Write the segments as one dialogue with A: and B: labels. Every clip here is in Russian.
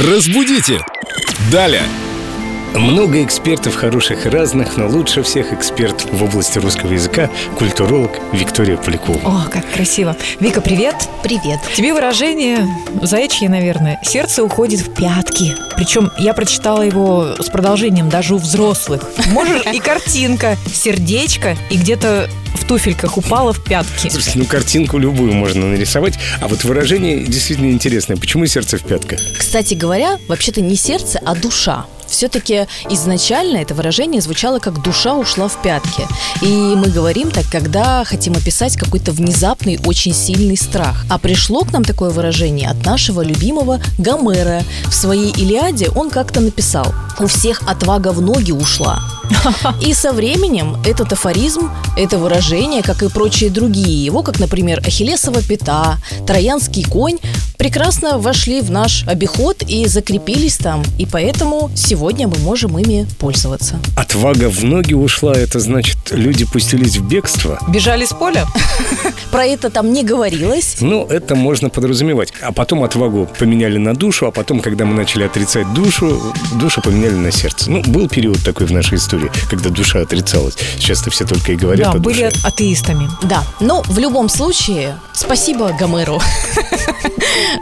A: Разбудите! Далее!
B: Много экспертов хороших и разных, но лучше всех эксперт в области русского языка – культуролог Виктория Полякова.
C: О, как красиво. Вика, привет.
D: Привет.
C: Тебе выражение заячье, наверное. Сердце уходит в пятки. Причем я прочитала его с продолжением даже у взрослых. Можешь и картинка, сердечко, и где-то в туфельках упала в пятки.
B: Слушайте, ну картинку любую можно нарисовать, а вот выражение действительно интересное. Почему сердце в пятках?
D: Кстати говоря, вообще-то не сердце, а душа. Все-таки изначально это выражение звучало как «душа ушла в пятки». И мы говорим так, когда хотим описать какой-то внезапный, очень сильный страх. А пришло к нам такое выражение от нашего любимого Гомера. В своей «Илиаде» он как-то написал «У всех отвага в ноги ушла». И со временем этот афоризм, это выражение, как и прочие другие его, как, например, Ахиллесова пята, Троянский конь, прекрасно вошли в наш обиход и закрепились там. И поэтому сегодня мы можем ими пользоваться.
B: Отвага в ноги ушла, это значит, люди пустились в бегство?
C: Бежали с поля?
D: Про это там не говорилось.
B: Ну, это можно подразумевать. А потом отвагу поменяли на душу, а потом, когда мы начали отрицать душу, душу поменяли на сердце. Ну, был период такой в нашей истории, когда душа отрицалась. Сейчас-то все только и говорят
C: Да,
B: о
C: были
B: душе.
C: атеистами.
D: Да, но в любом случае, спасибо Гомеру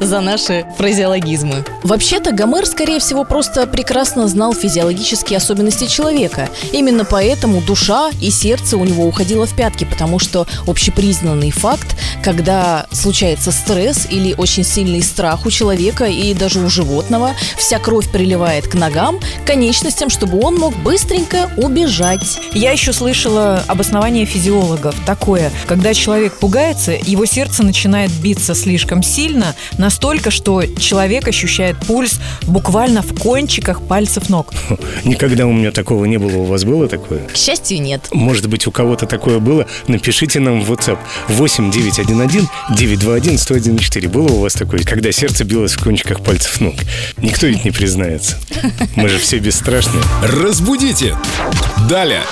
D: за наши фразеологизмы. Вообще-то Гомер, скорее всего, просто прекрасно знал физиологические особенности человека. Именно поэтому душа и сердце у него уходило в пятки, потому что общепризнанный факт, когда случается стресс или очень сильный страх у человека и даже у животного, вся кровь приливает к ногам, к конечностям, чтобы он мог быстренько убежать.
C: Я еще слышала обоснование физиологов такое, когда человек пугается, его сердце начинает биться слишком сильно, настолько, что человек ощущает пульс буквально в кончиках пальцев ног.
B: Никогда у меня такого не было. У вас было такое?
D: К счастью, нет.
B: Может быть, у кого-то такое было? Напишите нам в WhatsApp 8 911 921 1014. Было у вас такое, когда сердце билось в кончиках пальцев ног? Никто ведь не признается. Мы же все бесстрашные.
A: Разбудите! Далее!